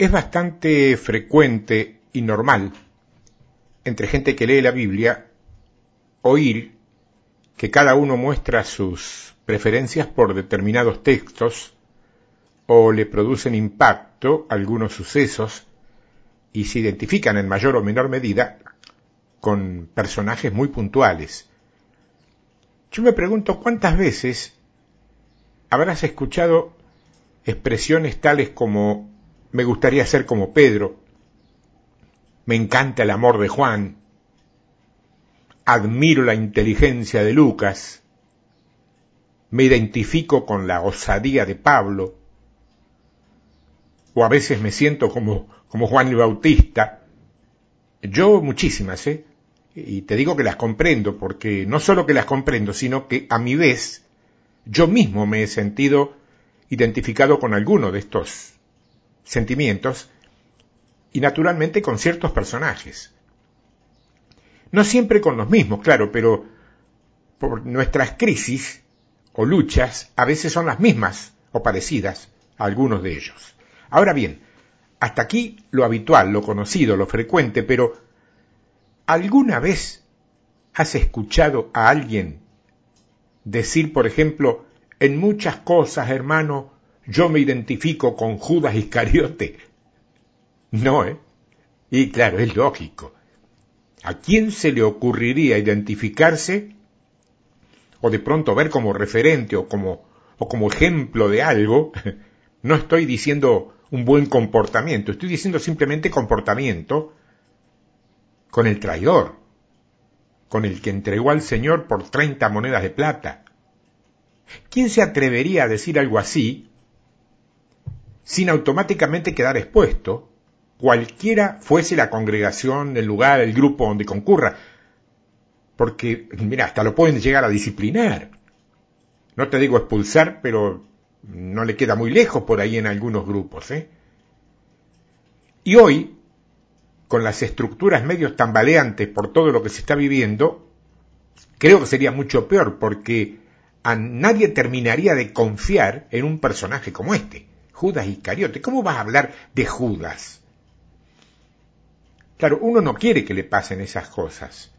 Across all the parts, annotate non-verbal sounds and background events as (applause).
Es bastante frecuente y normal entre gente que lee la Biblia oír que cada uno muestra sus preferencias por determinados textos o le producen impacto algunos sucesos y se identifican en mayor o menor medida con personajes muy puntuales. Yo me pregunto cuántas veces habrás escuchado expresiones tales como me gustaría ser como Pedro. Me encanta el amor de Juan. Admiro la inteligencia de Lucas. Me identifico con la osadía de Pablo. O a veces me siento como, como Juan el Bautista. Yo muchísimas, ¿eh? Y te digo que las comprendo, porque no solo que las comprendo, sino que a mi vez yo mismo me he sentido identificado con alguno de estos sentimientos y naturalmente con ciertos personajes. No siempre con los mismos, claro, pero por nuestras crisis o luchas a veces son las mismas o parecidas a algunos de ellos. Ahora bien, hasta aquí lo habitual, lo conocido, lo frecuente, pero ¿alguna vez has escuchado a alguien decir, por ejemplo, en muchas cosas, hermano, yo me identifico con Judas Iscariote. No, ¿eh? Y claro, es lógico. ¿A quién se le ocurriría identificarse o de pronto ver como referente o como, o como ejemplo de algo? (laughs) No estoy diciendo un buen comportamiento, estoy diciendo simplemente comportamiento con el traidor, con el que entregó al Señor por treinta monedas de plata. ¿Quién se atrevería a decir algo así sin automáticamente quedar expuesto, cualquiera fuese la congregación, el lugar, el grupo donde concurra, porque, mira, hasta lo pueden llegar a disciplinar. No te digo expulsar, pero no le queda muy lejos por ahí en algunos grupos. ¿eh? Y hoy, con las estructuras medios tambaleantes por todo lo que se está viviendo, creo que sería mucho peor, porque a nadie terminaría de confiar en un personaje como este. Judas Iscariote. ¿Cómo vas a hablar de Judas? Claro, uno no quiere que le pasen esas cosas.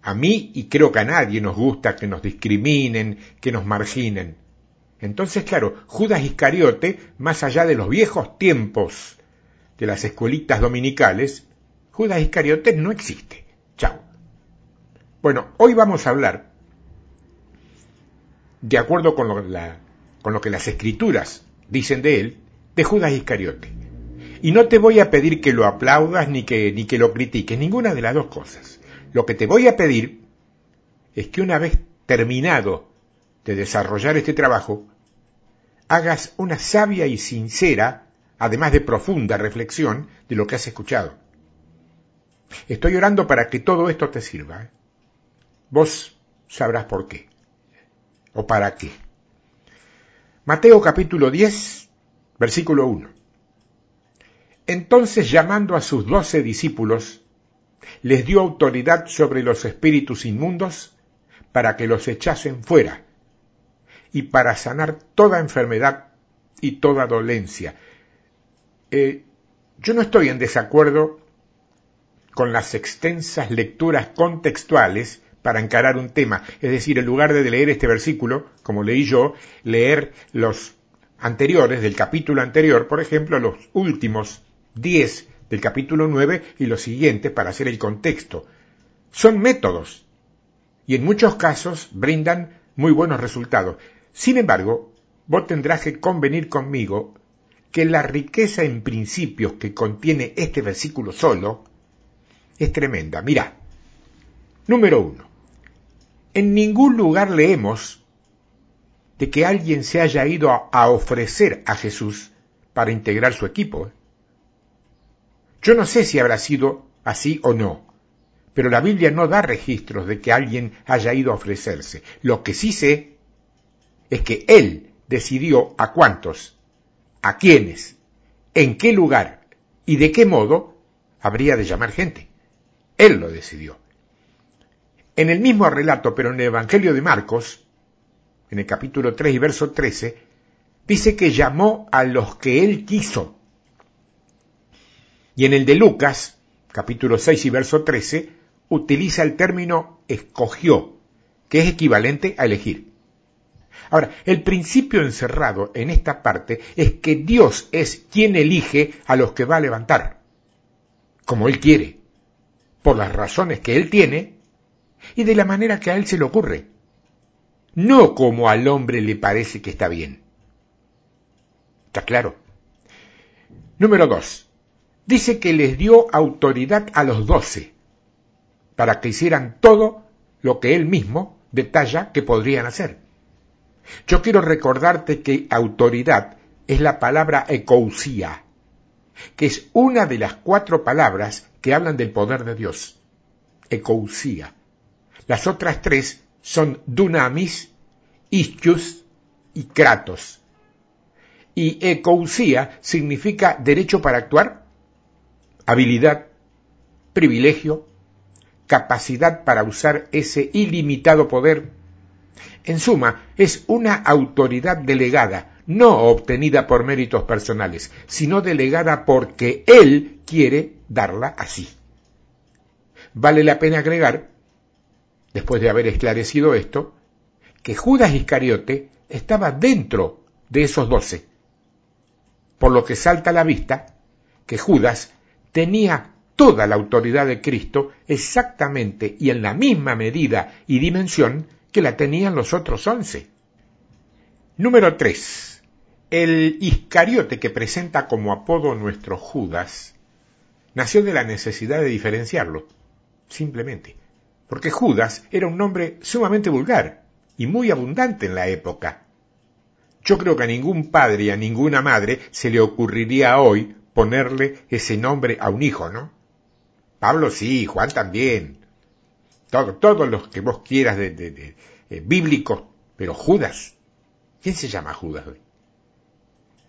A mí y creo que a nadie nos gusta que nos discriminen, que nos marginen. Entonces, claro, Judas Iscariote, más allá de los viejos tiempos de las escuelitas dominicales, Judas Iscariote no existe. Chao. Bueno, hoy vamos a hablar, de acuerdo con lo, con lo que las escrituras dicen de él, de Judas Iscariote. Y no te voy a pedir que lo aplaudas ni que, ni que lo critiques, ninguna de las dos cosas. Lo que te voy a pedir es que una vez terminado de desarrollar este trabajo, hagas una sabia y sincera, además de profunda reflexión de lo que has escuchado. Estoy orando para que todo esto te sirva. ¿eh? Vos sabrás por qué o para qué. Mateo capítulo 10, versículo 1. Entonces llamando a sus doce discípulos, les dio autoridad sobre los espíritus inmundos para que los echasen fuera y para sanar toda enfermedad y toda dolencia. Eh, yo no estoy en desacuerdo con las extensas lecturas contextuales para encarar un tema. Es decir, en lugar de leer este versículo, como leí yo, leer los anteriores del capítulo anterior, por ejemplo, los últimos diez del capítulo 9 y los siguientes para hacer el contexto. Son métodos y en muchos casos brindan muy buenos resultados. Sin embargo, vos tendrás que convenir conmigo que la riqueza en principios que contiene este versículo solo es tremenda. Mira, número uno, en ningún lugar leemos de que alguien se haya ido a, ofrecer a Jesús para integrar su equipo. Yo no sé si habrá sido así o no, pero la Biblia no da registros de que alguien haya ido a ofrecerse. Lo que sí sé es que Él decidió a cuántos, a quiénes, en qué lugar y de qué modo habría de llamar gente. Él lo decidió. En el mismo relato, pero en el Evangelio de Marcos, en el capítulo 3 y verso 13, dice que llamó a los que él quiso. Y en el de Lucas, capítulo 6 y verso 13, utiliza el término escogió, que es equivalente a elegir. Ahora, el principio encerrado en esta parte es que Dios es quien elige a los que va a levantar, como Él quiere, por las razones que Él tiene y de la manera que a Él se le ocurre, no como al hombre le parece que está bien. ¿Está claro? Número dos. Dice que les dio autoridad a los doce para que hicieran todo lo que él mismo detalla que podrían hacer. Yo quiero recordarte que autoridad es la palabra ecousía, que es una de las cuatro palabras que hablan del poder de Dios. Ecousía. Las otras tres son dunamis, ischius y kratos. Y ecousía significa derecho para actuar, habilidad, privilegio, capacidad para usar ese ilimitado poder. En suma, es una autoridad delegada, no obtenida por méritos personales, sino delegada porque Él quiere darla así. Vale la pena agregar, después de haber esclarecido esto, que Judas Iscariote estaba dentro de esos doce, por lo que salta a la vista que Judas tenía toda la autoridad de Cristo exactamente y en la misma medida y dimensión que la tenían los otros once. Número 3. El Iscariote que presenta como apodo nuestro Judas nació de la necesidad de diferenciarlo, simplemente, porque Judas era un nombre sumamente vulgar y muy abundante en la época. Yo creo que a ningún padre y a ninguna madre se le ocurriría hoy ponerle ese nombre a un hijo, ¿no? Pablo sí, Juan también. todos los que vos quieras de, eh, bíblicos, pero Judas. ¿Quién se llama Judas hoy?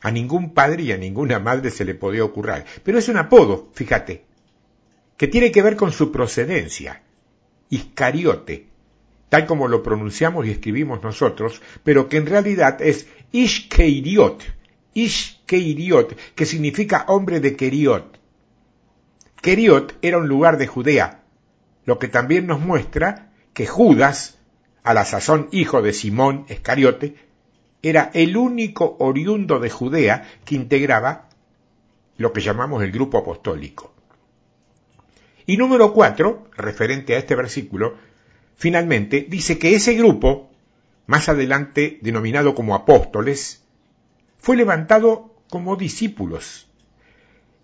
A ningún padre y a ninguna madre se le podía ocurrir. Pero es un apodo, fíjate, que tiene que ver con su procedencia. Iscariote, tal como lo pronunciamos y escribimos nosotros, pero que en realidad es Ishkeiriot, Ishkeiriot, que significa hombre de Keriot. Keriot era un lugar de Judea, lo que también nos muestra que Judas, a la sazón hijo de Simón Escariote, era el único oriundo de Judea que integraba lo que llamamos el grupo apostólico. Y número cuatro, referente a este versículo, finalmente dice que ese grupo, más adelante denominado como apóstoles, fue levantado como discípulos.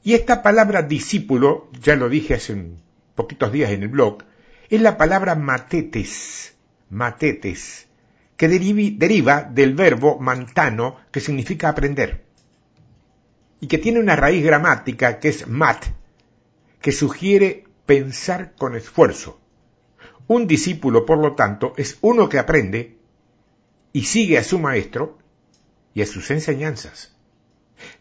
Y esta palabra discípulo, ya lo dije hace un poquitos días en el blog, es la palabra matetes, matetes, que deriva del verbo mantano, que significa aprender, y que tiene una raíz gramática que es mat, que sugiere pensar con esfuerzo. Un discípulo, por lo tanto, es uno que aprende y sigue a su maestro y a sus enseñanzas.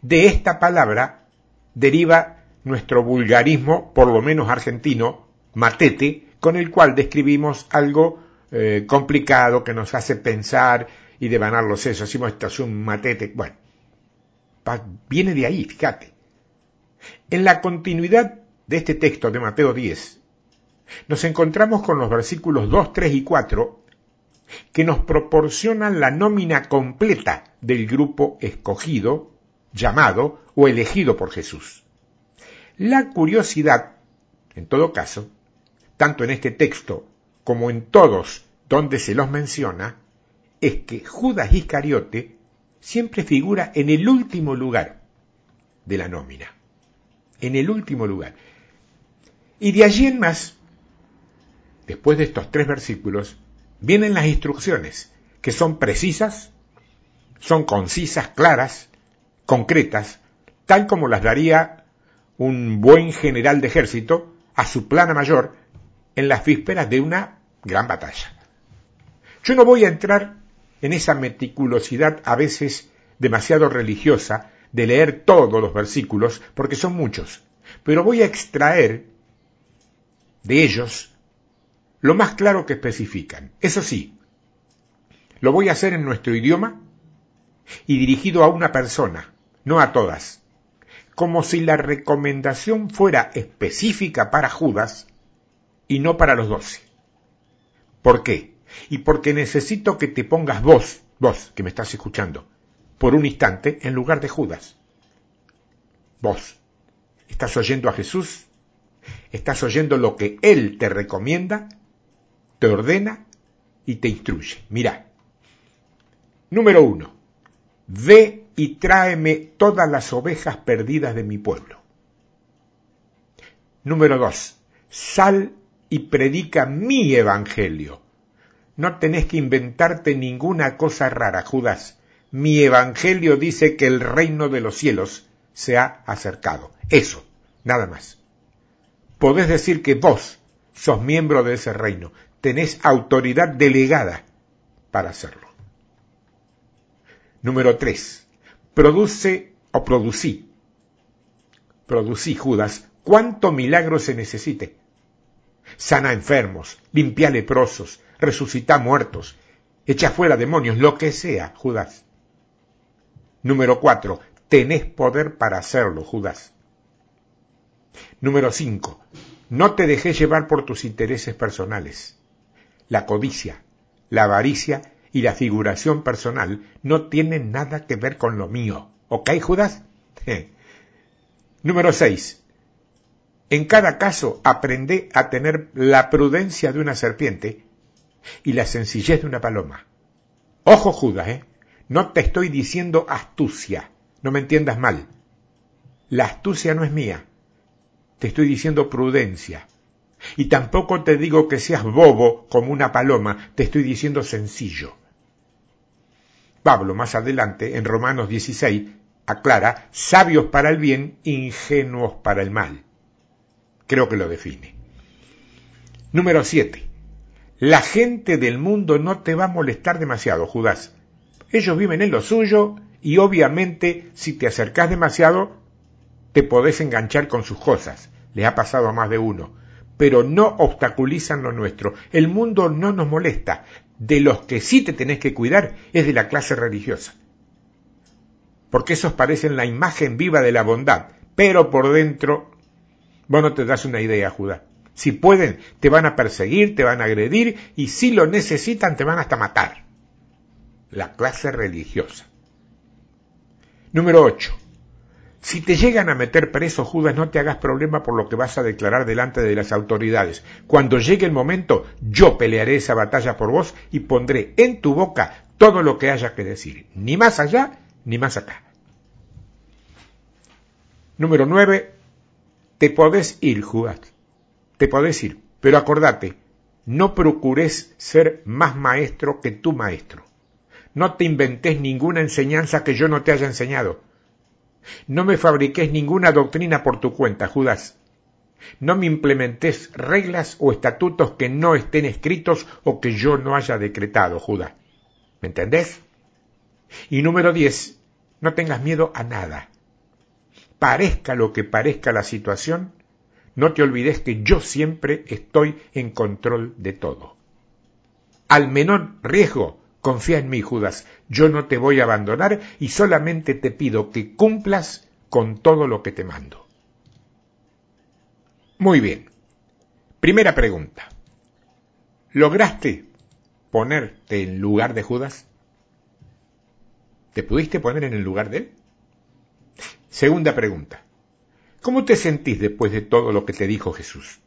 De esta palabra deriva nuestro vulgarismo, por lo menos argentino, matete, con el cual describimos algo eh, complicado que nos hace pensar y devanar los sesos. Decimos, esto es un matete. Bueno, viene de ahí, fíjate. En la continuidad de este texto de Mateo 10, nos encontramos con los versículos 2, 3 y 4 que nos proporcionan la nómina completa del grupo escogido llamado o elegido por Jesús. La curiosidad, en todo caso, tanto en este texto como en todos donde se los menciona, es que Judas Iscariote siempre figura en el último lugar de la nómina. En el último lugar. Y de allí en más, después de estos tres versículos, vienen las instrucciones, que son precisas, son concisas, claras, concretas, tal como las daría un buen general de ejército a su plana mayor en las vísperas de una gran batalla. Yo no voy a entrar en esa meticulosidad a veces demasiado religiosa de leer todos los versículos, porque son muchos, pero voy a extraer de ellos lo más claro que especifican. Eso sí, lo voy a hacer en nuestro idioma y dirigido a una persona, no a todas, como si la recomendación fuera específica para Judas y no para los doce. ¿Por qué? Y porque necesito que te pongas vos, vos que me estás escuchando, por un instante en lugar de Judas. Vos, ¿estás oyendo a Jesús? ¿Estás oyendo lo que Él te recomienda, te ordena y te instruye? Mira. Número uno. Ve y tráeme todas las ovejas perdidas de mi pueblo. Número dos. Sal y predica mi evangelio. No tenés que inventarte ninguna cosa rara, Judas. Mi evangelio dice que el reino de los cielos se ha acercado. Eso, nada más. Podés decir que vos sos miembro de ese reino, tenés autoridad delegada para hacerlo. Número 3. Produce o producí. Producí, Judas, cuánto milagro se necesite. Sana enfermos, limpia leprosos, resucita muertos, echa fuera demonios, lo que sea, Judas. Número 4. Tenés poder para hacerlo, Judas. Número 5. No te dejes llevar por tus intereses personales. La codicia, la avaricia y la figuración personal no tienen nada que ver con lo mío. ¿Ok, Judas? (laughs) Número 6. En cada caso, aprende a tener la prudencia de una serpiente y la sencillez de una paloma. Ojo, Judas, ¿eh? No te estoy diciendo astucia, no me entiendas mal. La astucia no es mía. Te estoy diciendo prudencia. Y tampoco te digo que seas bobo como una paloma, te estoy diciendo sencillo. Pablo más adelante, en Romanos 16, aclara, sabios para el bien, ingenuos para el mal. Creo que lo define. Número 7. La gente del mundo no te va a molestar demasiado, Judas. Ellos viven en lo suyo y obviamente si te acercas demasiado te podés enganchar con sus cosas. Le ha pasado a más de uno. Pero no obstaculizan lo nuestro. El mundo no nos molesta. De los que sí te tenés que cuidar es de la clase religiosa. Porque esos parecen la imagen viva de la bondad. Pero por dentro, vos no te das una idea, Judá. Si pueden, te van a perseguir, te van a agredir y si lo necesitan, te van hasta matar la clase religiosa. Número 8. Si te llegan a meter preso, Judas, no te hagas problema por lo que vas a declarar delante de las autoridades. Cuando llegue el momento, yo pelearé esa batalla por vos y pondré en tu boca todo lo que haya que decir, ni más allá ni más acá. Número 9. Te podés ir, Judas. Te podés ir, pero acordate, no procures ser más maestro que tu maestro. No te inventes ninguna enseñanza que yo no te haya enseñado. No me fabriques ninguna doctrina por tu cuenta, Judas. No me implementes reglas o estatutos que no estén escritos o que yo no haya decretado, Judas. ¿Me entendés? Y número diez, no tengas miedo a nada. Parezca lo que parezca la situación, no te olvides que yo siempre estoy en control de todo. Al menor riesgo, Confía en mí, Judas, yo no te voy a abandonar y solamente te pido que cumplas con todo lo que te mando. Muy bien. Primera pregunta. ¿Lograste ponerte en lugar de Judas? ¿Te pudiste poner en el lugar de él? Segunda pregunta. ¿Cómo te sentís después de todo lo que te dijo Jesús?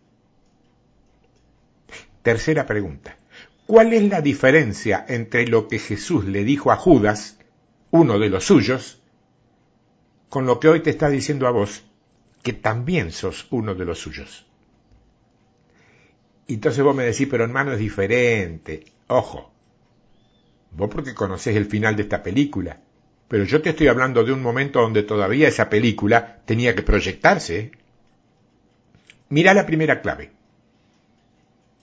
Tercera pregunta. ¿Cuál es la diferencia entre lo que Jesús le dijo a Judas, uno de los suyos, con lo que hoy te está diciendo a vos, que también sos uno de los suyos? Entonces vos me decís, pero hermano es diferente. Ojo, vos porque conocés el final de esta película. Pero yo te estoy hablando de un momento donde todavía esa película tenía que proyectarse. Mira la primera clave.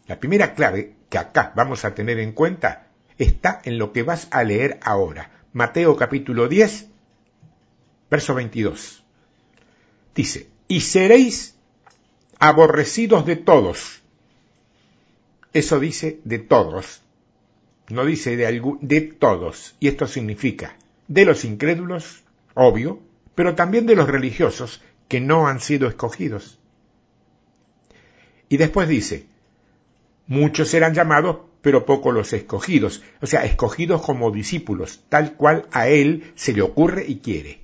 La primera clave que acá vamos a tener en cuenta está en lo que vas a leer ahora. Mateo capítulo 10, verso 22. Dice, y seréis aborrecidos de todos. Eso dice de todos. No dice de, algún, de todos. Y esto significa de los incrédulos, obvio, pero también de los religiosos que no han sido escogidos. Y después dice, muchos serán llamados, pero pocos los escogidos, o sea, escogidos como discípulos, tal cual a él se le ocurre y quiere.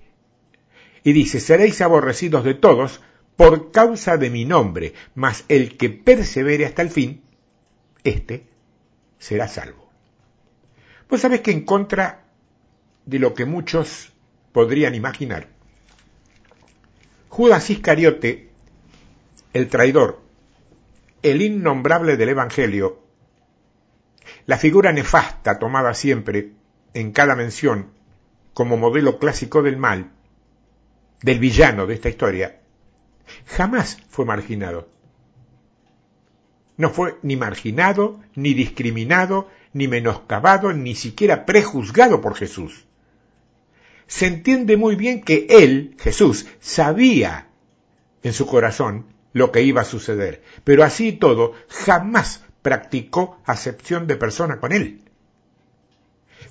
Y dice, seréis aborrecidos de todos por causa de mi nombre, mas el que persevere hasta el fin, éste será salvo. Vos sabés que en contra de lo que muchos podrían imaginar, Judas Iscariote, el traidor, el innombrable del Evangelio, la figura nefasta tomada siempre en cada mención como modelo clásico del mal, del villano de esta historia, jamás fue marginado. No fue ni marginado, ni discriminado, ni menoscabado, ni siquiera prejuzgado por Jesús. Se entiende muy bien que él, Jesús, sabía en su corazón lo que iba a suceder, pero así todo jamás practicó acepción de persona con él.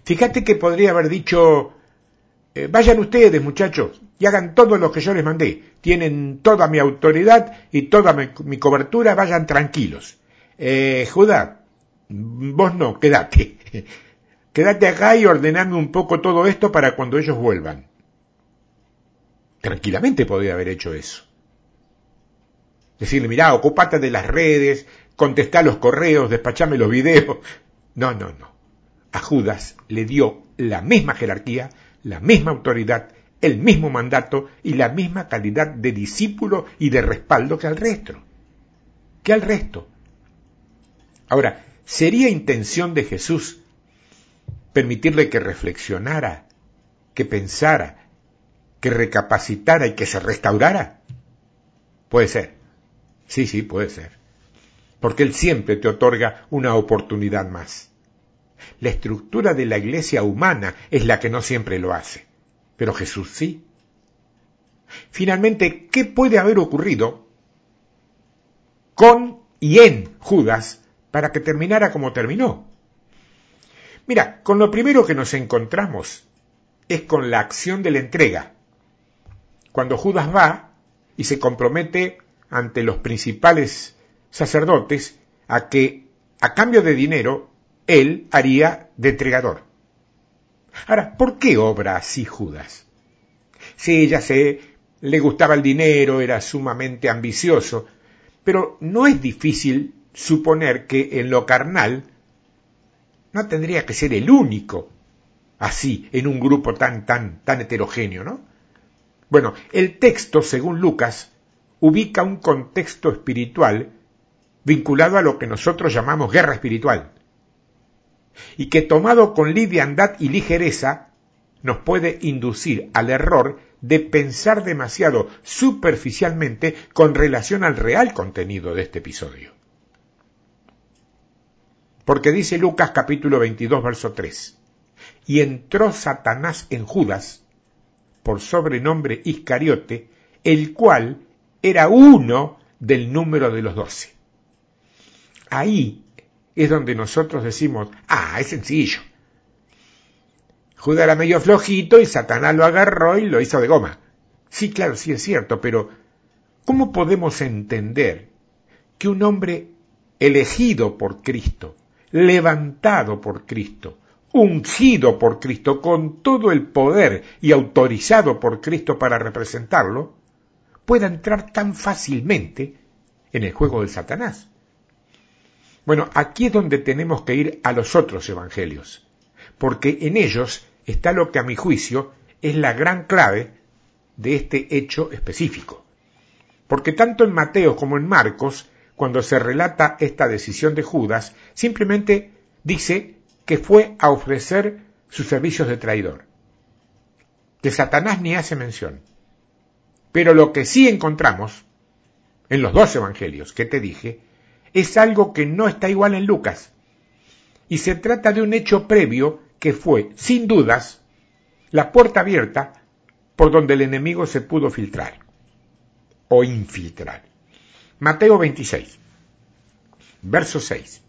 Fíjate que podría haber dicho, eh, vayan ustedes muchachos y hagan todo lo que yo les mandé, tienen toda mi autoridad y toda mi, cobertura, vayan tranquilos. Eh, Judá, vos no, quédate. (laughs) Quédate acá y ordename un poco todo esto para cuando ellos vuelvan. Tranquilamente podría haber hecho eso. Decirle, mirá, ocupate de las redes, contestá los correos, despachame los videos. (laughs) No, no, no. A Judas le dio la misma jerarquía, la misma autoridad, el mismo mandato y la misma calidad de discípulo y de respaldo que al resto. Que al resto. Ahora, ¿sería intención de Jesús permitirle que reflexionara, que pensara, que recapacitara y que se restaurara? Puede ser. Sí, sí, puede ser. Porque Él siempre te otorga una oportunidad más. La estructura de la iglesia humana es la que no siempre lo hace, pero Jesús sí. Finalmente, ¿qué puede haber ocurrido con y en Judas para que terminara como terminó? Mira, con lo primero que nos encontramos es con la acción de la entrega. Cuando Judas va y se compromete ante los principales sacerdotes a que, a cambio de dinero, él haría de entregador. Ahora, ¿por qué obra así Judas? Si ella se le gustaba el dinero, era sumamente ambicioso, pero no es difícil suponer que en lo carnal no tendría que ser el único así en un grupo tan tan tan heterogéneo, ¿no? Bueno, el texto, según Lucas, ubica un contexto espiritual vinculado a lo que nosotros llamamos guerra espiritual, y que tomado con liviandad y ligereza nos puede inducir al error de pensar demasiado superficialmente con relación al real contenido de este episodio. Porque dice Lucas capítulo 22 verso 3, y entró Satanás en Judas, por sobrenombre Iscariote, el cual era uno del número de los doce. Ahí es donde nosotros decimos, ah, es sencillo. Judas era medio flojito y Satanás lo agarró y lo hizo de goma. Sí, claro, sí es cierto, pero ¿cómo podemos entender que un hombre elegido por Cristo, levantado por Cristo, ungido por Cristo, con todo el poder y autorizado por Cristo para representarlo, pueda entrar tan fácilmente en el juego del Satanás. Bueno, aquí es donde tenemos que ir a los otros evangelios, porque en ellos está lo que a mi juicio es la gran clave de este hecho específico. Porque tanto en Mateo como en Marcos, cuando se relata esta decisión de Judas, simplemente dice que fue a ofrecer sus servicios de traidor. De Satanás ni hace mención. Pero lo que sí encontramos en los dos evangelios que te dije es algo que no está igual en Lucas. Y se trata de un hecho previo que fue, sin dudas, la puerta abierta por donde el enemigo se pudo filtrar o infiltrar. Mateo 26, verso 6.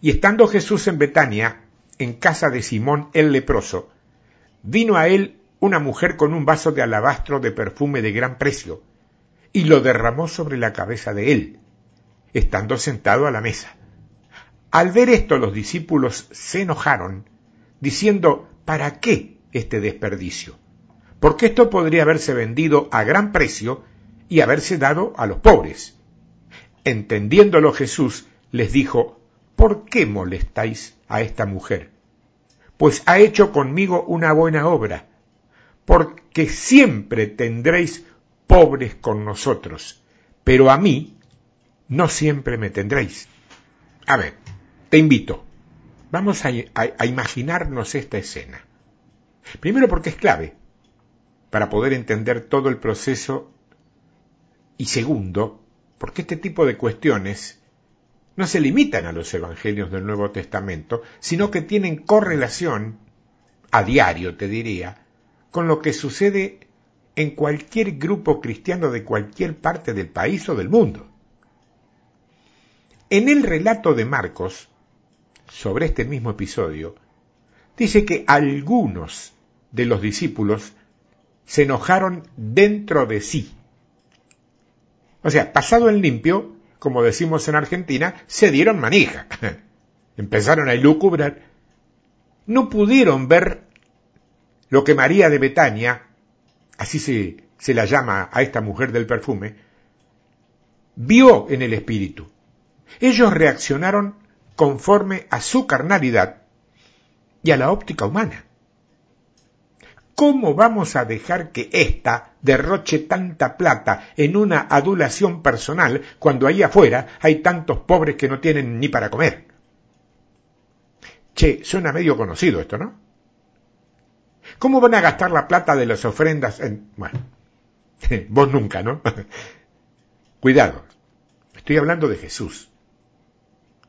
Y estando Jesús en Betania, en casa de Simón el leproso, vino a él una mujer con un vaso de alabastro de perfume de gran precio, y lo derramó sobre la cabeza de él, estando sentado a la mesa. Al ver esto los discípulos se enojaron, diciendo, ¿para qué este desperdicio? Porque esto podría haberse vendido a gran precio y haberse dado a los pobres. Entendiéndolo Jesús les dijo, ¿por qué molestáis a esta mujer? Pues ha hecho conmigo una buena obra, porque siempre tendréis pobres con nosotros, pero a mí no siempre me tendréis. A ver, te invito, vamos a, a imaginarnos esta escena. Primero porque es clave para poder entender todo el proceso y segundo, porque este tipo de cuestiones no se limitan a los evangelios del Nuevo Testamento, sino que tienen correlación, a diario te diría, con lo que sucede en cualquier grupo cristiano de cualquier parte del país o del mundo. En el relato de Marcos, sobre este mismo episodio, dice que algunos de los discípulos se enojaron dentro de sí. O sea, pasado en limpio, como decimos en Argentina, se dieron manija. (laughs) Empezaron a lucubrar. No pudieron ver lo que María de Betania, así se, se la llama a esta mujer del perfume, vio en el espíritu. Ellos reaccionaron conforme a su carnalidad y a la óptica humana. ¿Cómo vamos a dejar que ésta derroche tanta plata en una adulación personal cuando ahí afuera hay tantos pobres que no tienen ni para comer? Che, suena medio conocido esto, ¿no? ¿Cómo van a gastar la plata de las ofrendas en... Bueno, (laughs) vos nunca, ¿no? (laughs) Cuidado, estoy hablando de Jesús.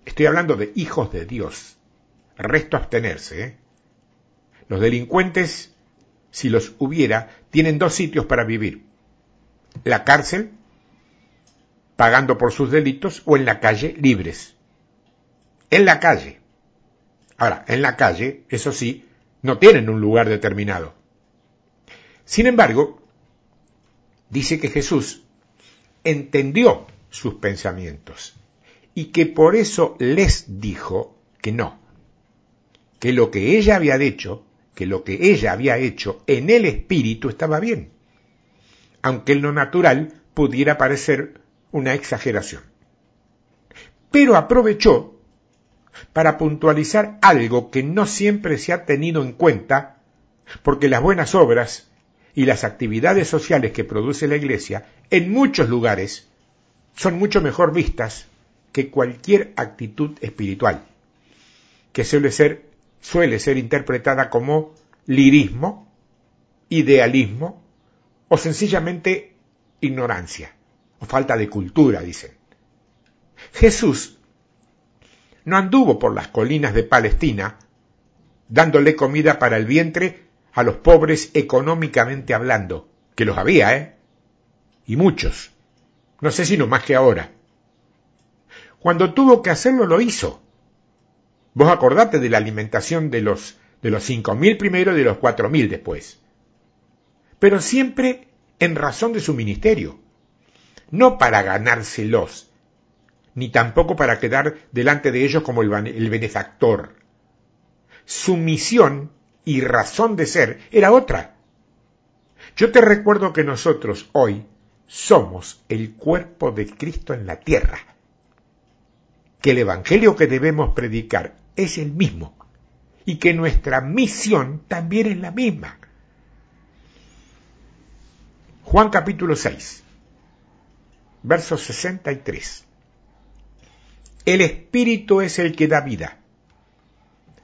Estoy hablando de hijos de Dios. Resto abstenerse, ¿eh? Los delincuentes si los hubiera, tienen dos sitios para vivir. La cárcel, pagando por sus delitos, o en la calle, libres. En la calle. Ahora, en la calle, eso sí, no tienen un lugar determinado. Sin embargo, dice que Jesús entendió sus pensamientos y que por eso les dijo que no, que lo que ella había dicho que lo que ella había hecho en el espíritu estaba bien, aunque en lo natural pudiera parecer una exageración. Pero aprovechó para puntualizar algo que no siempre se ha tenido en cuenta, porque las buenas obras y las actividades sociales que produce la Iglesia en muchos lugares son mucho mejor vistas que cualquier actitud espiritual, que suele ser suele ser interpretada como lirismo, idealismo o sencillamente ignorancia o falta de cultura, dicen. Jesús no anduvo por las colinas de Palestina dándole comida para el vientre a los pobres económicamente hablando, que los había, ¿eh? Y muchos. No sé si no más que ahora. Cuando tuvo que hacerlo lo hizo. Vos acordate de la alimentación de los, de los 5.000 primero y de los 4.000 después. Pero siempre en razón de su ministerio. No para ganárselos, ni tampoco para quedar delante de ellos como el, benefactor. Su misión y razón de ser era otra. Yo te recuerdo que nosotros hoy somos el cuerpo de Cristo en la tierra, que el Evangelio que debemos predicar es el mismo y que nuestra misión también es la misma. Juan capítulo 6, verso 63. El espíritu es el que da vida.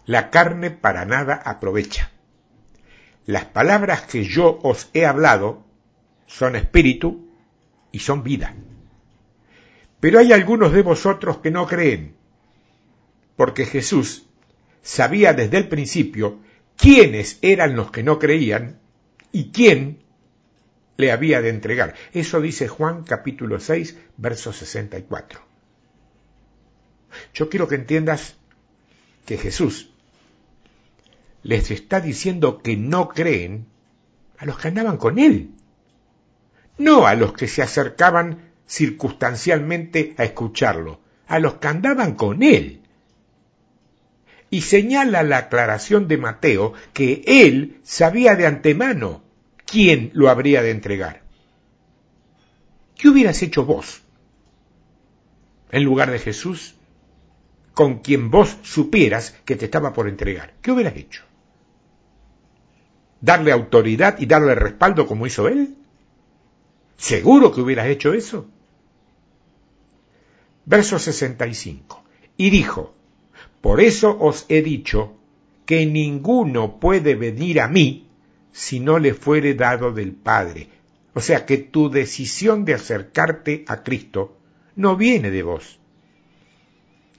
La carne para nada aprovecha. las palabras que yo os he hablado son espíritu y son vida. Pero hay algunos de vosotros que no creen, porque Jesús sabía desde el principio quiénes eran los que no creían y quién le había de entregar. Eso dice Juan capítulo 6, verso 64. Yo quiero que entiendas que Jesús les está diciendo que no creen a los que andaban con él, no a los que se acercaban circunstancialmente a escucharlo, a los que andaban con él. Y señala la aclaración de Mateo que él sabía de antemano quién lo habría de entregar. ¿Qué hubieras hecho vos en lugar de Jesús con quien vos supieras que te estaba por entregar? ¿Qué hubieras hecho? ¿Darle autoridad y darle respaldo como hizo él? ¿Seguro que hubieras hecho eso? Verso 65. Y dijo, por eso os he dicho que ninguno puede venir a mí si no le fuere dado del Padre. O sea que tu decisión de acercarte a Cristo no viene de vos,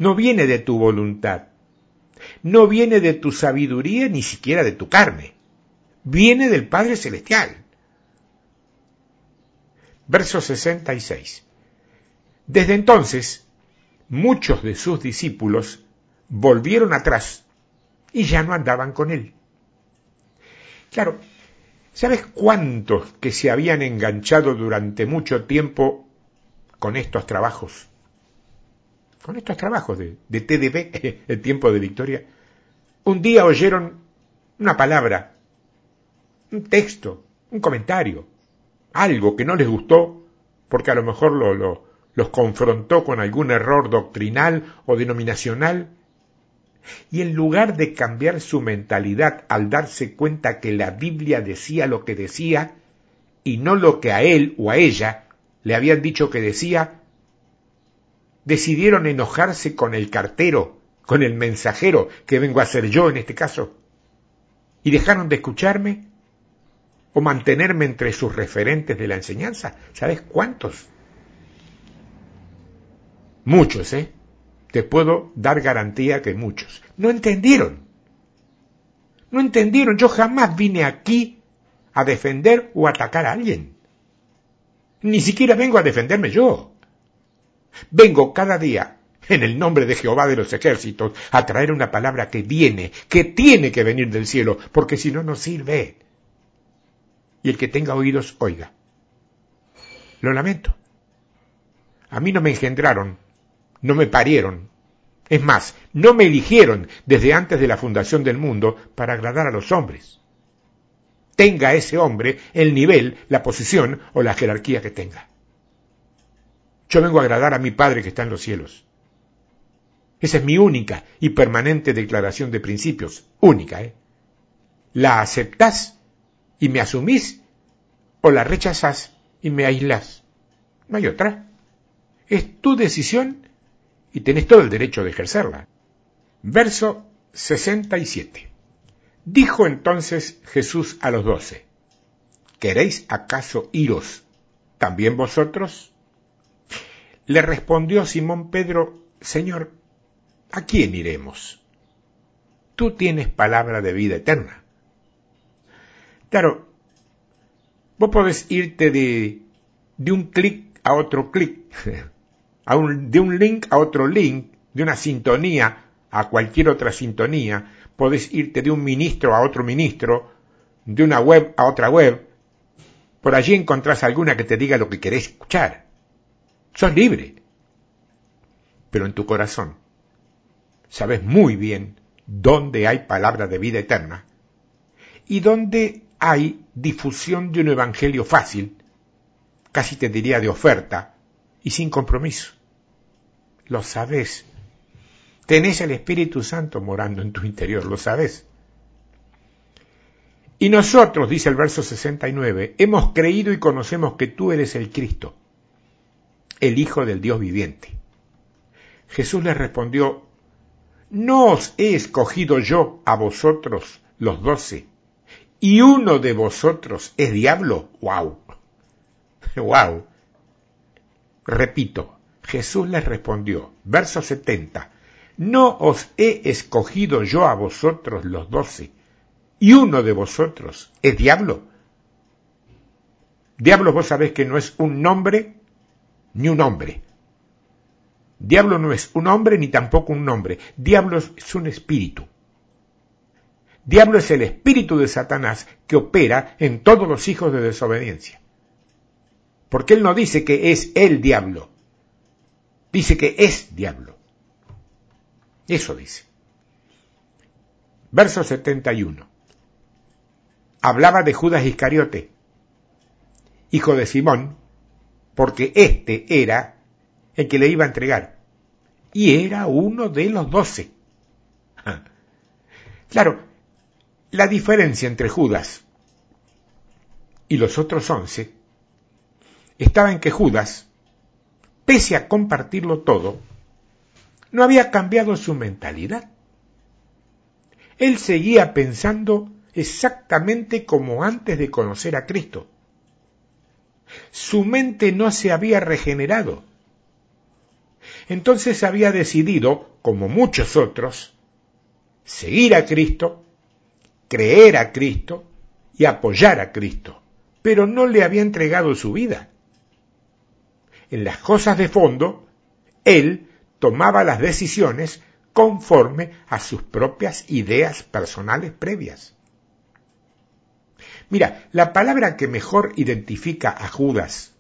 no viene de tu voluntad, no viene de tu sabiduría ni siquiera de tu carne, viene del Padre Celestial. Verso 66. Desde entonces, muchos de sus discípulos volvieron atrás y ya no andaban con él. Claro, ¿sabes cuántos que se habían enganchado durante mucho tiempo con estos trabajos? Con estos trabajos de, de (laughs) el tiempo de victoria. Un día oyeron una palabra, un texto, un comentario, algo que no les gustó, porque a lo mejor lo, los confrontó con algún error doctrinal o denominacional, y en lugar de cambiar su mentalidad al darse cuenta que la Biblia decía lo que decía y no lo que a él o a ella le habían dicho que decía, decidieron enojarse con el cartero, con el mensajero que vengo a ser yo en este caso, y dejaron de escucharme o mantenerme entre sus referentes de la enseñanza. ¿Sabes cuántos? Muchos, ¿eh? te puedo dar garantía que muchos. No entendieron. No entendieron. Yo jamás vine aquí a defender o atacar a alguien. Ni siquiera vengo a defenderme yo. Vengo cada día, en el nombre de Jehová de los ejércitos, a traer una palabra que viene, que tiene que venir del cielo, porque si no, no sirve. Y el que tenga oídos, oiga. Lo lamento. A mí no me engendraron no me parieron. Es más, no me eligieron desde antes de la fundación del mundo para agradar a los hombres. Tenga ese hombre el nivel, la posición o la jerarquía que tenga. Yo vengo a agradar a mi Padre que está en los cielos. Esa es mi única y permanente declaración de principios. Única, ¿eh? ¿La aceptás y me asumís o la rechazás y me aislás? No hay otra. Es tu decisión y tenés todo el derecho de ejercerla. Verso 67. Dijo entonces Jesús a los doce, ¿queréis acaso iros también vosotros? Le respondió Simón Pedro, Señor, ¿a quién iremos? Tú tienes palabra de vida eterna. Claro, vos podés irte de, un clic a otro clic, (laughs) de un link a otro link, de una sintonía a cualquier otra sintonía, podés irte de un ministro a otro ministro, de una web a otra web, por allí encontrás alguna que te diga lo que querés escuchar. Sos libre. Pero en tu corazón sabes muy bien dónde hay palabra de vida eterna y dónde hay difusión de un evangelio fácil, casi te diría de oferta, y sin compromiso. Lo sabes. Tenés el Espíritu Santo morando en tu interior, lo sabes. Y nosotros, dice el verso 69, hemos creído y conocemos que tú eres el Cristo, el Hijo del Dios viviente. Jesús les respondió, ¿no os he escogido yo a vosotros los doce y uno de vosotros es diablo. ¡Wow! ¡Wow! (laughs) Repito, Jesús les respondió, verso 70, ¿no os he escogido yo a vosotros los doce, y uno de vosotros es diablo? Diablo vos sabés que no es un nombre ni un hombre. Diablo no es un hombre ni tampoco un nombre. Diablo es un espíritu. Diablo es el espíritu de Satanás que opera en todos los hijos de desobediencia. Porque él no dice que es el diablo. Dice que es diablo. Eso dice. Verso 71. Hablaba de Judas Iscariote, hijo de Simón, porque éste era el que le iba a entregar. Y era uno de los doce. (laughs) Claro, la diferencia entre Judas y los otros once estaba en que Judas, pese a compartirlo todo, no había cambiado su mentalidad. Él seguía pensando exactamente como antes de conocer a Cristo. Su mente no se había regenerado. Entonces había decidido, como muchos otros, seguir a Cristo, creer a Cristo y apoyar a Cristo, pero no le había entregado su vida. En las cosas de fondo, él tomaba las decisiones conforme a sus propias ideas personales previas. Mira, la palabra que mejor identifica a Judas,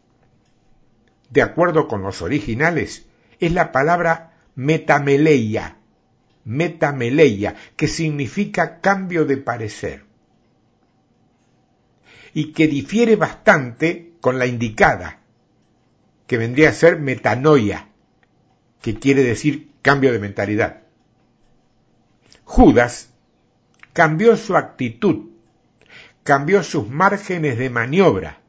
de acuerdo con los originales, es la palabra metameleia, metameleia, que significa cambio de parecer, y que difiere bastante con la indicada, que vendría a ser metanoia, que quiere decir cambio de mentalidad. Judas cambió su actitud cambió sus márgenes de maniobra,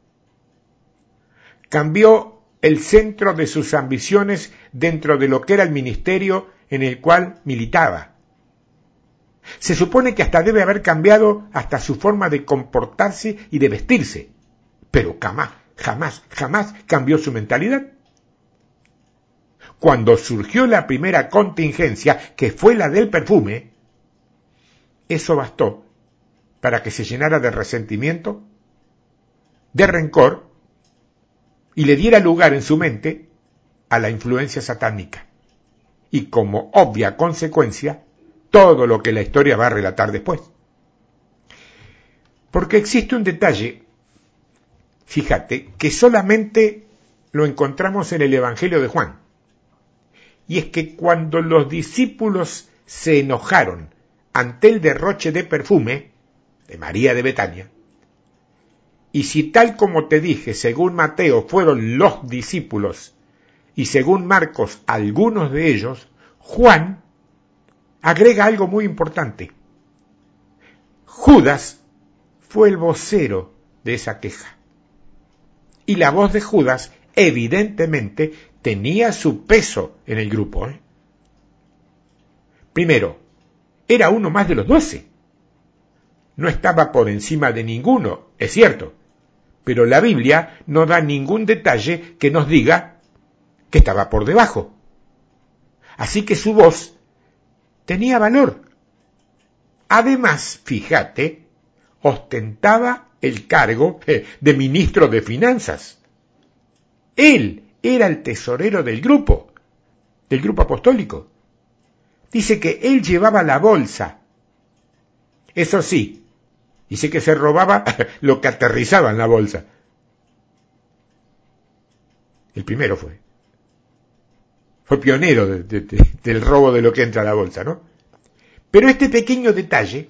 cambió el centro de sus ambiciones dentro de lo que era el ministerio en el cual militaba. Se supone que hasta debe haber cambiado hasta su forma de comportarse y de vestirse, pero jamás, jamás, jamás cambió su mentalidad. Cuando surgió la primera contingencia, que fue la del perfume, eso bastó para que se llenara de resentimiento, de rencor, y le diera lugar en su mente a la influencia satánica. Y como obvia consecuencia, todo lo que la historia va a relatar después. Porque existe un detalle, fíjate, que solamente lo encontramos en el Evangelio de Juan. Y es que cuando los discípulos se enojaron ante el derroche de perfume, de María de Betania. Y si tal como te dije, según Mateo, fueron los discípulos, y según Marcos, algunos de ellos, Juan agrega algo muy importante. Judas fue el vocero de esa queja. Y la voz de Judas, evidentemente, tenía su peso en el grupo. ¿eh? Primero, era uno más de los doce no estaba por encima de ninguno, es cierto, pero la Biblia no da ningún detalle que nos diga que estaba por debajo. Así que su voz tenía valor. Además, fíjate, ostentaba el cargo eh, de ministro de Finanzas. Él era el tesorero del grupo, del grupo apostólico. Dice que él llevaba la bolsa. Eso sí, Dice que se robaba (laughs) lo que aterrizaba en la bolsa. El primero fue. Fue pionero del robo de lo que entra a la bolsa, ¿no? Pero este pequeño detalle,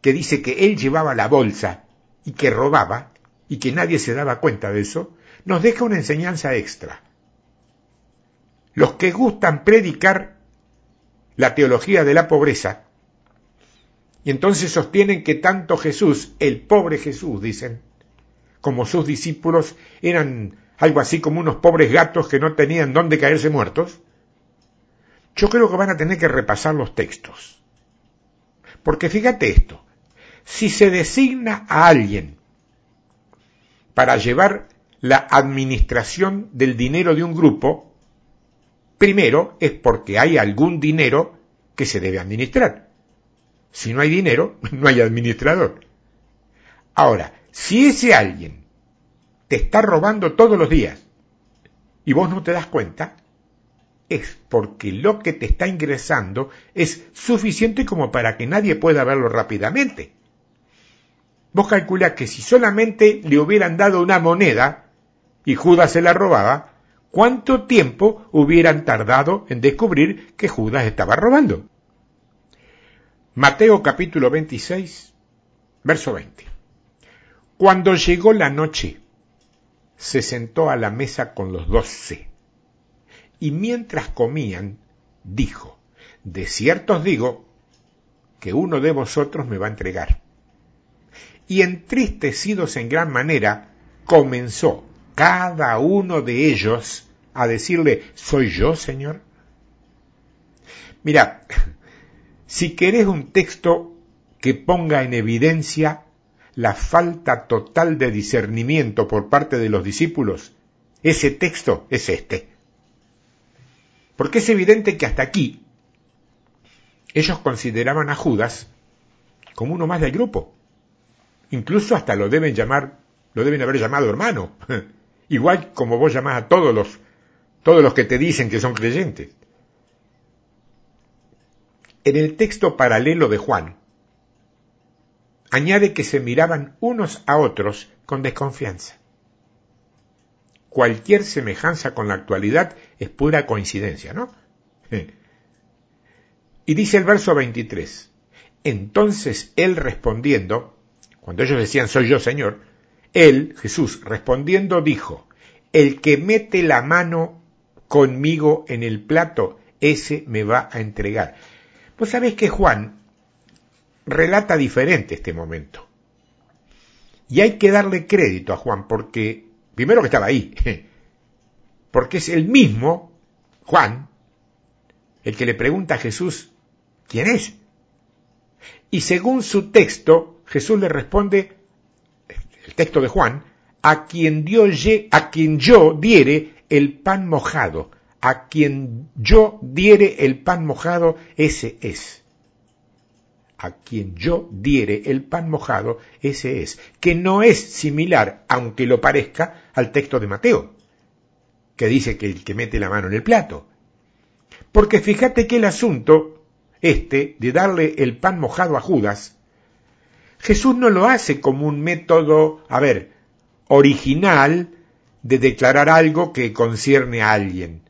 que dice que él llevaba la bolsa y que robaba, y que nadie se daba cuenta de eso, nos deja una enseñanza extra. Los que gustan predicar la teología de la pobreza y entonces sostienen que tanto Jesús, el pobre Jesús, dicen, como sus discípulos eran algo así como unos pobres gatos que no tenían dónde caerse muertos. Yo creo que van a tener que repasar los textos. Porque fíjate esto, Si se designa a alguien para llevar la administración del dinero de un grupo, primero es porque hay algún dinero que se debe administrar. Si no hay dinero, (laughs) no hay administrador. Ahora, si ese alguien te está robando todos los días y vos no te das cuenta, es porque lo que te está ingresando es suficiente como para que nadie pueda verlo rápidamente. Vos calcula que si solamente le hubieran dado una moneda y Judas se la robaba, ¿cuánto tiempo hubieran tardado en descubrir que Judas estaba robando? Mateo capítulo 26, verso 20. Cuando llegó la noche, se sentó a la mesa con los doce y mientras comían, dijo, de cierto os digo que uno de vosotros me va a entregar. Y entristecidos en gran manera, comenzó cada uno de ellos a decirle, ¿soy yo, Señor? Mira, si querés un texto que ponga en evidencia la falta total de discernimiento por parte de los discípulos, ese texto es este. Porque es evidente que hasta aquí ellos consideraban a Judas como uno más del grupo. Incluso hasta lo deben llamar, lo deben haber llamado hermano. (laughs) Igual como vos llamás a todos los, todos los que te dicen que son creyentes. En el texto paralelo de Juan, añade que se miraban unos a otros con desconfianza cualquier semejanza con la actualidad es pura coincidencia, ¿no? (laughs) Y dice el verso 23, entonces él respondiendo, cuando ellos decían soy yo Señor, él, Jesús, respondiendo dijo, el que mete la mano conmigo en el plato, ese me va a entregar. Vos sabés que Juan relata diferente este momento. Y hay que darle crédito a Juan porque Primero que estaba ahí, (laughs) porque es el mismo, Juan, el que le pregunta a Jesús, ¿quién es? Y según su texto, Jesús le responde, el texto de Juan, a quien, Dios, a quien yo diere el pan mojado, a quien yo diere el pan mojado, ese es. A quien yo diere el pan mojado, ese es, que no es similar, aunque lo parezca, al texto de Mateo, que dice que el que mete la mano en el plato. Porque fíjate que el asunto, este, de darle el pan mojado a Judas, Jesús no lo hace como un método, a ver, original de declarar algo que concierne a alguien,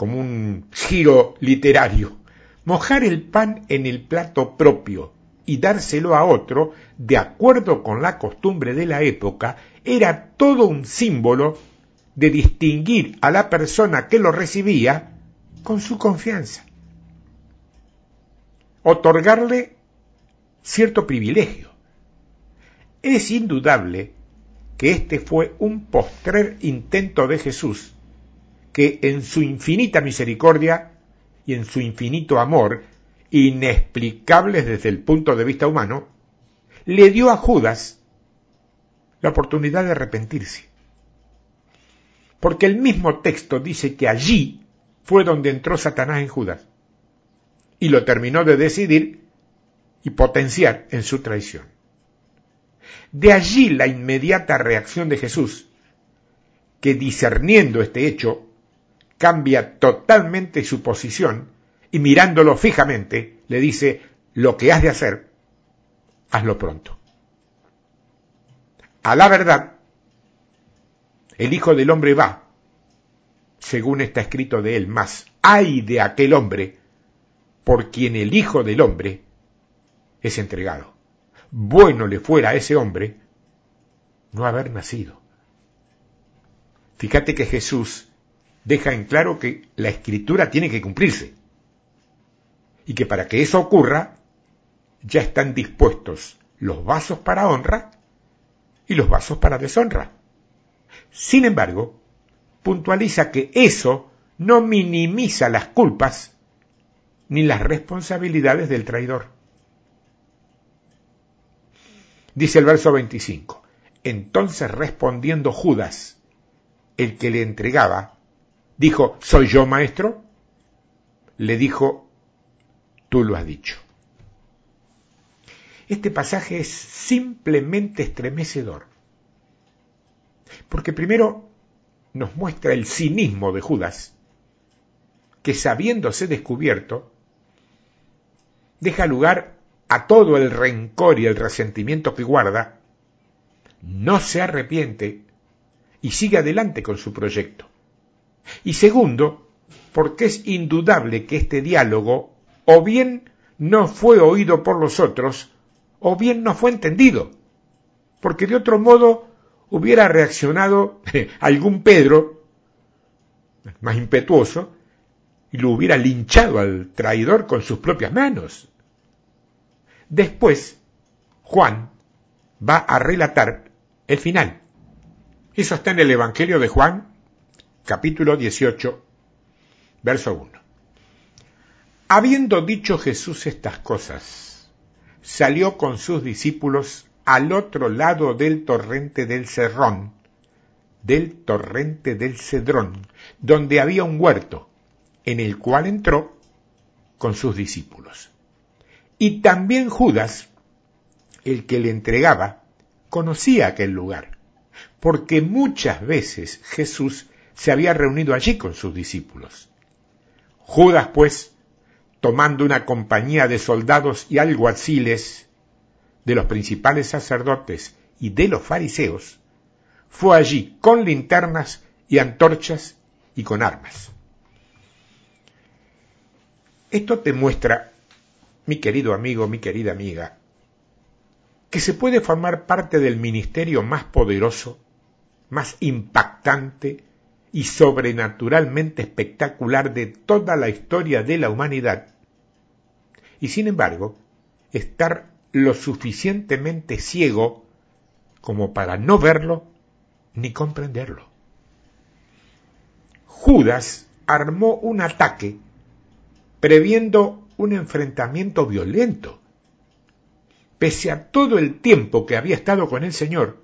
como un giro literario mojar el pan en el plato propio y dárselo a otro, de acuerdo con la costumbre de la época, era todo un símbolo de distinguir a la persona que lo recibía con su confianza. Otorgarle cierto privilegio. Es indudable que este fue un postrer intento de Jesús que en su infinita misericordia y en su infinito amor, inexplicables desde el punto de vista humano, le dio a Judas la oportunidad de arrepentirse. Porque el mismo texto dice que allí fue donde entró Satanás en Judas y lo terminó de decidir y potenciar en su traición. De allí la inmediata reacción de Jesús, que discerniendo este hecho cambia totalmente su posición y mirándolo fijamente le dice, lo que has de hacer, hazlo pronto. A la verdad, el Hijo del Hombre va, según está escrito de él, más hay de aquel hombre por quien el Hijo del Hombre es entregado. Bueno le fuera a ese hombre no haber nacido. Fíjate que Jesús deja en claro que la escritura tiene que cumplirse y que para que eso ocurra ya están dispuestos los vasos para honra y los vasos para deshonra. Sin embargo, puntualiza que eso no minimiza las culpas ni las responsabilidades del traidor. Dice el verso 25. Entonces respondiendo Judas, el que le entregaba, dijo, ¿soy yo maestro? Le dijo, tú lo has dicho. Este pasaje es simplemente estremecedor. Porque primero nos muestra el cinismo de Judas, que sabiéndose descubierto, deja lugar a todo el rencor y el resentimiento que guarda, no se arrepiente y sigue adelante con su proyecto. Y segundo, porque es indudable que este diálogo o bien no fue oído por los otros, o bien no fue entendido, porque de otro modo hubiera reaccionado (laughs) algún Pedro, más impetuoso, y lo hubiera linchado al traidor con sus propias manos. Después, Juan va a relatar el final. Eso está en el Evangelio de Juan, capítulo 18, verso 1. Habiendo dicho Jesús estas cosas, salió con sus discípulos al otro lado del torrente del Cerrón, del torrente del Cedrón, donde había un huerto, en el cual entró con sus discípulos. Y también Judas, el que le entregaba, conocía aquel lugar, porque muchas veces Jesús se había reunido allí con sus discípulos. Judas, pues, tomando una compañía de soldados y alguaciles, de los principales sacerdotes y de los fariseos, fue allí con linternas y antorchas y con armas. Esto te muestra, mi querido amigo, mi querida amiga, que se puede formar parte del ministerio más poderoso, más impactante y sobrenaturalmente espectacular de toda la historia de la humanidad, y sin embargo, estar lo suficientemente ciego como para no verlo ni comprenderlo. Judas armó un ataque previendo un enfrentamiento violento. Pese a todo el tiempo que había estado con el Señor,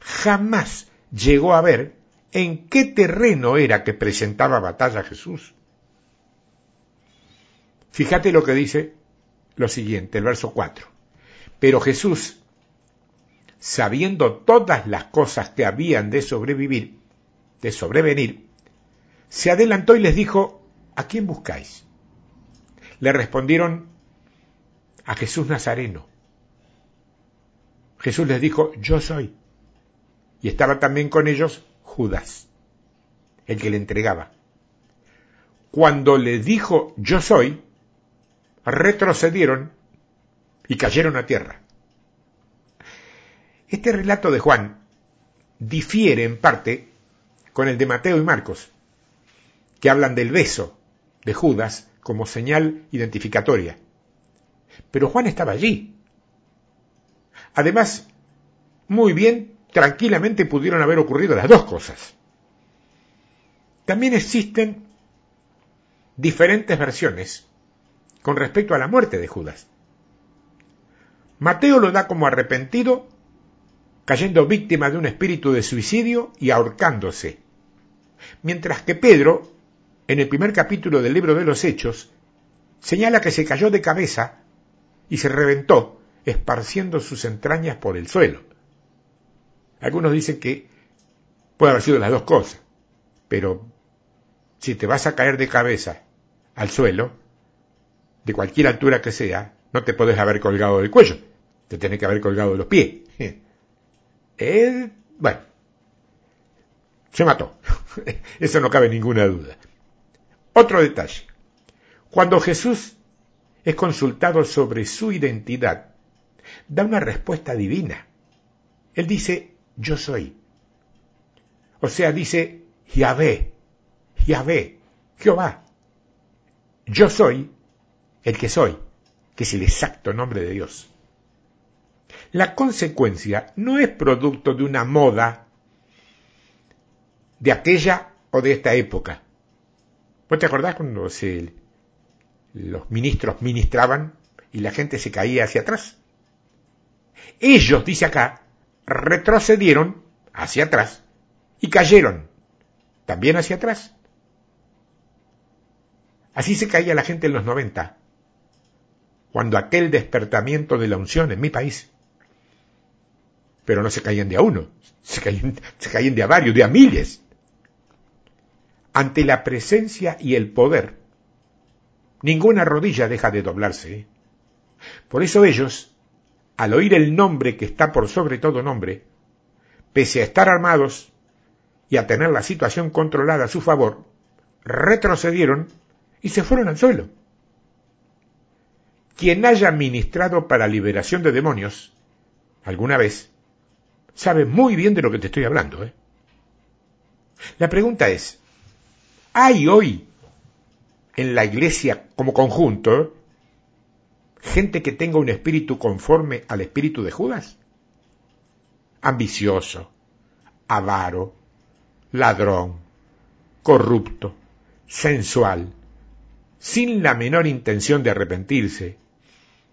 jamás llegó a ver en qué terreno era que presentaba batalla Jesús. Fíjate lo que dice lo siguiente, el verso 4. Pero Jesús, sabiendo todas las cosas que habían de sobrevivir, de sobrevenir, se adelantó y les dijo, ¿a quién buscáis? Le respondieron, a Jesús Nazareno. Jesús les dijo, yo soy. Y estaba también con ellos Judas, el que le entregaba. Cuando le dijo, yo soy, retrocedieron y cayeron a tierra. Este relato de Juan difiere en parte con el de Mateo y Marcos, que hablan del beso de Judas como señal identificatoria. Pero Juan estaba allí. Además, muy bien, tranquilamente pudieron haber ocurrido las dos cosas. También existen diferentes versiones con respecto a la muerte de Judas. Mateo lo da como arrepentido, cayendo víctima de un espíritu de suicidio y ahorcándose. Mientras que Pedro, en el primer capítulo del libro de los Hechos, señala que se cayó de cabeza y se reventó, esparciendo sus entrañas por el suelo. Algunos dicen que puede haber sido las dos cosas, pero si te vas a caer de cabeza al suelo, de cualquier altura que sea, no te puedes haber colgado del cuello, te tenés que haber colgado de los pies. (laughs) Él, bueno, se mató. (laughs) Eso no cabe ninguna duda. Otro detalle. Cuando Jesús es consultado sobre su identidad, da una respuesta divina. Él dice, yo soy. O sea, dice, Yahvé, Yahvé, Jehová. Yo soy el que soy que es el exacto nombre de Dios. La consecuencia no es producto de una moda de aquella o de esta época. ¿Vos te acordás cuando los ministros ministraban y la gente se caía hacia atrás? Ellos, dice acá, retrocedieron hacia atrás y cayeron también hacia atrás. Así se caía la gente en los 90, cuando aquel despertamiento de la unción en mi país. Pero no se caían de a uno, se caían, se caían de a varios, de a miles. Ante la presencia y el poder, ninguna rodilla deja de doblarse. Por eso ellos, al oír el nombre que está por sobre todo nombre, pese a estar armados y a tener la situación controlada a su favor, retrocedieron y se fueron al suelo. Quien haya ministrado para liberación de demonios alguna vez, sabe muy bien de lo que te estoy hablando. ¿eh? La pregunta es, ¿hay hoy en la iglesia como conjunto gente que tenga un espíritu conforme al espíritu de Judas? ambicioso, avaro, ladrón, corrupto, sensual, sin la menor intención de arrepentirse,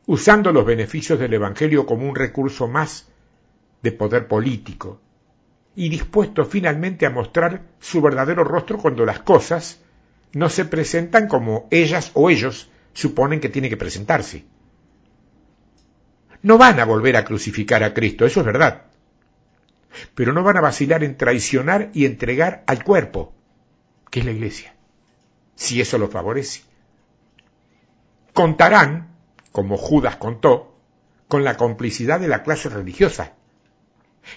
usando los beneficios del Evangelio como un recurso más de poder político, y dispuesto finalmente a mostrar su verdadero rostro cuando las cosas no se presentan como ellas o ellos suponen que tiene que presentarse. No van a volver a crucificar a Cristo, eso es verdad pero no van a vacilar en traicionar y entregar al cuerpo, que es la iglesia, si eso lo favorece. Contarán, como Judas contó, con la complicidad de la clase religiosa,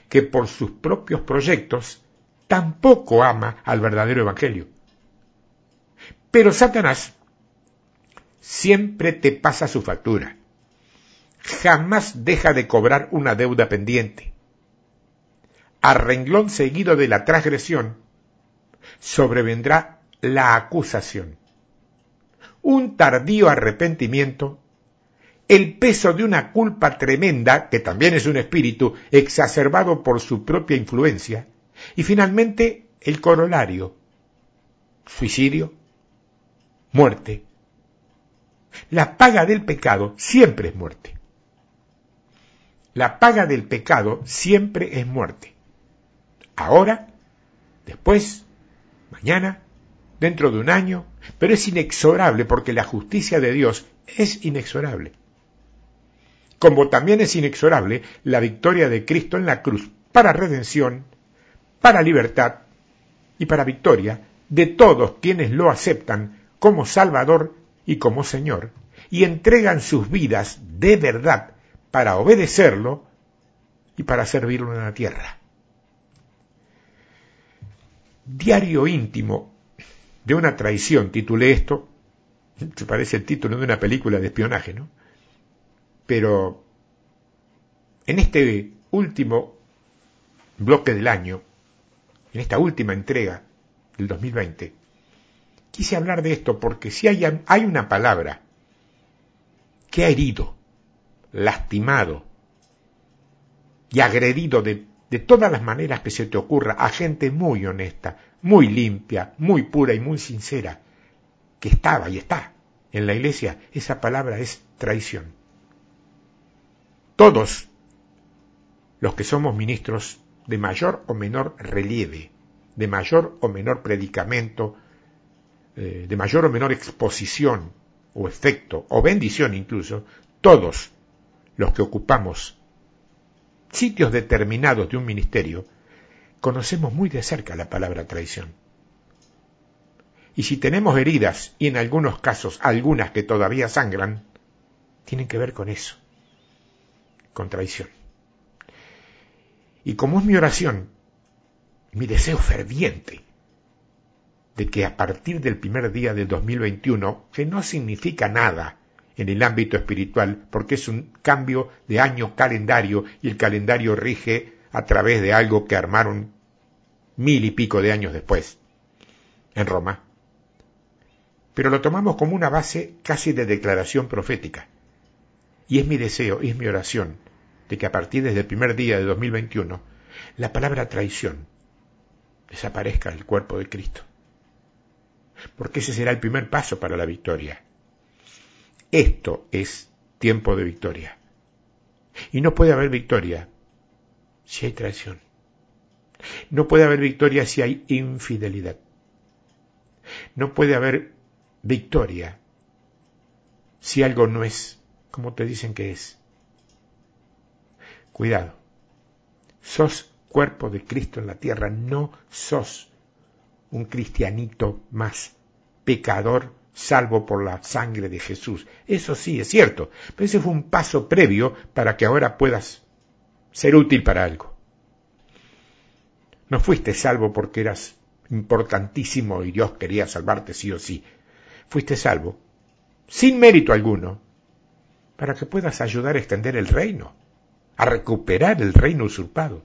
que por sus propios proyectos tampoco ama al verdadero Evangelio. Pero Satanás siempre te pasa su factura. Jamás deja de cobrar una deuda pendiente a renglón seguido de la transgresión, sobrevendrá la acusación. Un tardío arrepentimiento, el peso de una culpa tremenda, que también es un espíritu exacerbado por su propia influencia, y finalmente el corolario, suicidio, muerte. La paga del pecado siempre es muerte. La paga del pecado siempre es muerte ahora, después, mañana, dentro de un año, pero es inexorable porque la justicia de Dios es inexorable. Como también es inexorable la victoria de Cristo en la cruz para redención, para libertad y para victoria de todos quienes lo aceptan como Salvador y como Señor, y entregan sus vidas de verdad para obedecerlo y para servirlo en la tierra. Diario íntimo de una traición, titulé esto, se parece el título de una película de espionaje, ¿no? Pero en este último bloque del año, en esta última entrega del 2020, quise hablar de esto porque si hay, hay una palabra que ha herido, lastimado y agredido de de todas las maneras que se te ocurra a gente muy honesta, muy limpia, muy pura y muy sincera, que estaba y está en la iglesia, esa palabra es traición. Todos los que somos ministros de mayor o menor relieve, de mayor o menor predicamento, eh, de mayor o menor exposición o efecto o bendición incluso, todos los que ocupamos sitios determinados de un ministerio, conocemos muy de cerca la palabra traición. Y si tenemos heridas, y en algunos casos algunas que todavía sangran, tienen que ver con eso, con traición. Y como es mi oración, mi deseo ferviente, de que a partir del primer día del 2021, que no significa nada en el ámbito espiritual, porque es un cambio de año calendario y el calendario rige a través de algo que armaron mil y pico de años después, en Roma. Pero lo tomamos como una base casi de declaración profética. Y es mi deseo es mi oración de que a partir desde el primer día de 2021 la palabra traición desaparezca del cuerpo de Cristo. Porque ese será el primer paso para la victoria esto es tiempo de victoria. Y no puede haber victoria si hay traición. No puede haber victoria si hay infidelidad. No puede haber victoria si algo no es como te dicen que es. Cuidado. Sos cuerpo de Cristo en la tierra, no sos un cristianito más pecador salvo por la sangre de Jesús. Eso sí es cierto, pero ese fue un paso previo para que ahora puedas ser útil para algo. No fuiste salvo porque eras importantísimo y Dios quería salvarte sí o sí. Fuiste salvo, sin mérito alguno, para que puedas ayudar a extender el reino, a recuperar el reino usurpado.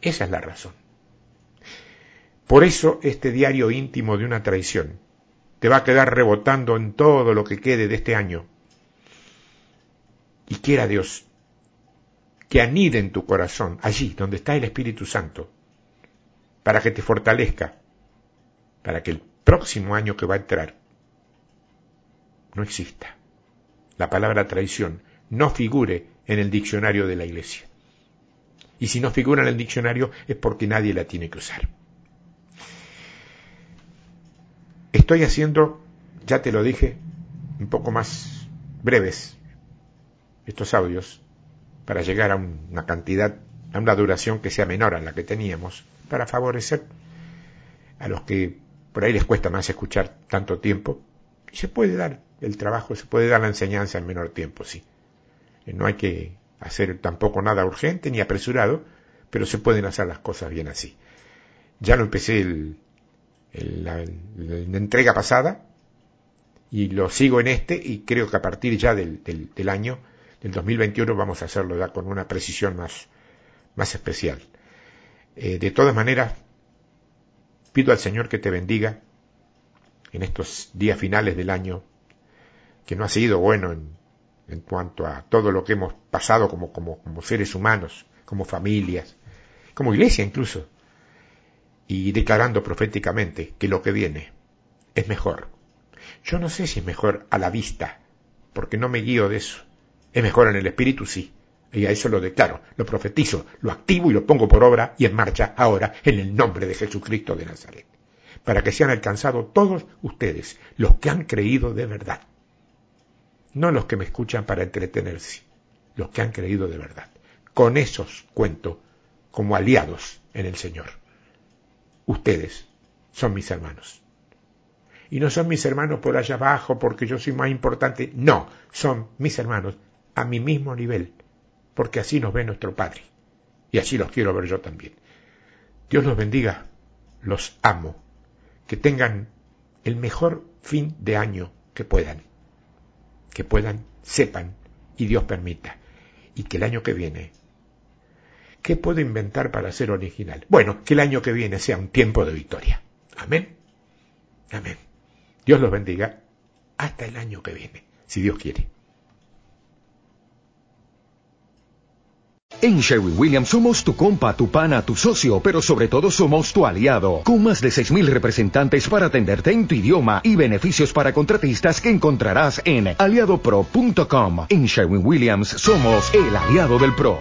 Esa es la razón. Por eso este diario íntimo de una traición te va a quedar rebotando en todo lo que quede de este año. Y quiera Dios que anide en tu corazón, allí donde está el Espíritu Santo, para que te fortalezca, para que el próximo año que va a entrar no exista. La palabra traición no figure en el diccionario de la Iglesia. Y si no figura en el diccionario es porque nadie la tiene que usar. Estoy haciendo, ya te lo dije, un poco más breves estos audios para llegar a una cantidad, a una duración que sea menor a la que teníamos, para favorecer a los que por ahí les cuesta más escuchar tanto tiempo. Se puede dar el trabajo, se puede dar la enseñanza en menor tiempo, sí. No hay que hacer tampoco nada urgente ni apresurado, pero se pueden hacer las cosas bien así. Ya lo empecé el, la, entrega pasada y lo sigo en este y creo que a partir ya del, del, año, del 2021, vamos a hacerlo ya con una precisión más, más especial. Eh, de todas maneras, pido al Señor que te bendiga en estos días finales del año, que no ha sido bueno en, en cuanto a todo lo que hemos pasado como, como, como seres humanos, como familias, como iglesia incluso y declarando proféticamente que lo que viene es mejor. Yo no sé si es mejor a la vista, porque no me guío de eso. Es mejor en el espíritu, sí. Y a eso lo declaro, lo profetizo, lo activo y lo pongo por obra y en marcha ahora en el nombre de Jesucristo de Nazaret. Para que sean alcanzados todos ustedes, los que han creído de verdad. No los que me escuchan para entretenerse, los que han creído de verdad. Con esos cuento como aliados en el Señor ustedes son mis hermanos. Y no son mis hermanos por allá abajo porque yo soy más importante. No, son mis hermanos a mi mismo nivel, porque así nos ve nuestro Padre. Y así los quiero ver yo también. Dios los bendiga, los amo. Que tengan el mejor fin de año que puedan. Que puedan, sepan y Dios permita. Y que el año que viene ¿Qué puedo inventar para ser original? Bueno, que el año que viene sea un tiempo de victoria. Amén. Amén. Dios los bendiga hasta el año que viene, si Dios quiere. En Sherwin Williams somos tu compa, tu pana, tu socio, pero sobre todo somos tu aliado, con más de 6.000 representantes para atenderte en tu idioma y beneficios para contratistas que encontrarás en aliadopro.com. En Sherwin Williams somos el aliado del PRO.